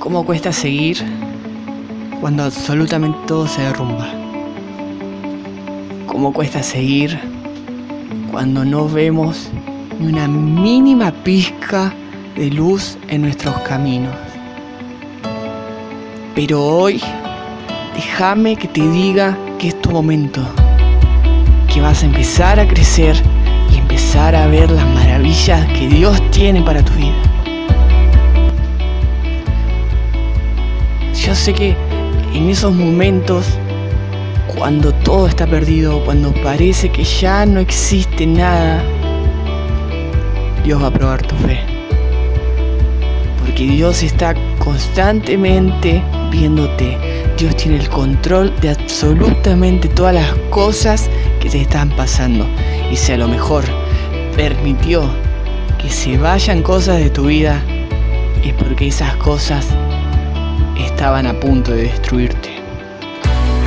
¿Cómo cuesta seguir cuando absolutamente todo se derrumba? ¿Cómo cuesta seguir cuando no vemos ni una mínima pizca de luz en nuestros caminos? Pero hoy, déjame que te diga que es tu momento, que vas a empezar a crecer y empezar a ver las maravillas que Dios tiene para tu vida. Yo sé que en esos momentos, cuando todo está perdido, cuando parece que ya no existe nada, Dios va a probar tu fe. Porque Dios está constantemente viéndote. Dios tiene el control de absolutamente todas las cosas que te están pasando. Y si a lo mejor permitió que se vayan cosas de tu vida, es porque esas cosas estaban a punto de destruirte.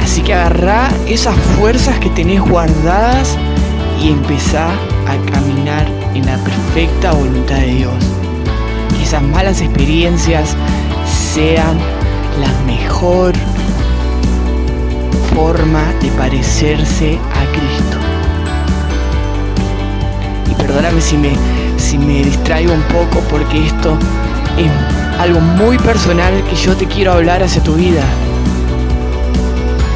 Así que agarrá esas fuerzas que tenés guardadas y empezá a caminar en la perfecta voluntad de Dios. Que esas malas experiencias sean la mejor forma de parecerse a Cristo. Y perdóname si me, si me distraigo un poco porque esto es algo muy personal que yo te quiero hablar hacia tu vida.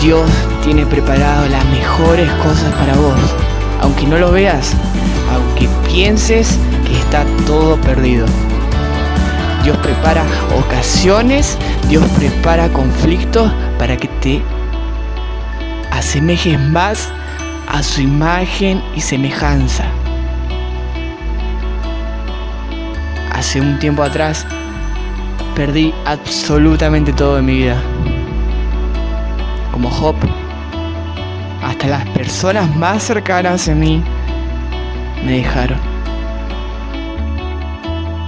Dios tiene preparado las mejores cosas para vos, aunque no lo veas, aunque pienses que está todo perdido. Dios prepara ocasiones, Dios prepara conflictos para que te asemejes más a su imagen y semejanza. Hace un tiempo atrás perdí absolutamente todo en mi vida. Como Job, hasta las personas más cercanas a mí me dejaron.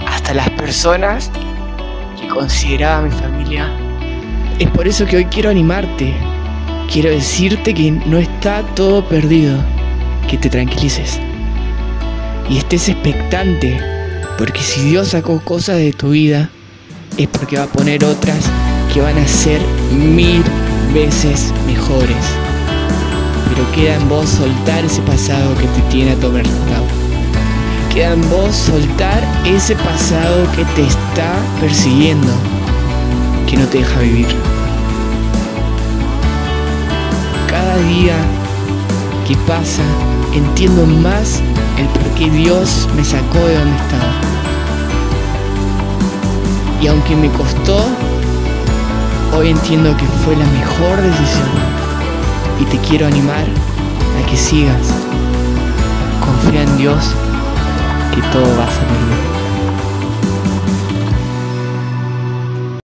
Hasta las personas que consideraba mi familia. Es por eso que hoy quiero animarte. Quiero decirte que no está todo perdido. Que te tranquilices. Y estés expectante. Porque si Dios sacó cosas de tu vida, es porque va a poner otras que van a ser mil veces mejores. Pero queda en vos soltar ese pasado que te tiene atormentado. Queda en vos soltar ese pasado que te está persiguiendo, que no te deja vivir. Cada día que pasa, entiendo más el por qué Dios me sacó de donde estaba. Y aunque me costó, hoy entiendo que fue la mejor decisión. Y te quiero animar a que sigas. Confía en Dios que todo va a salir bien.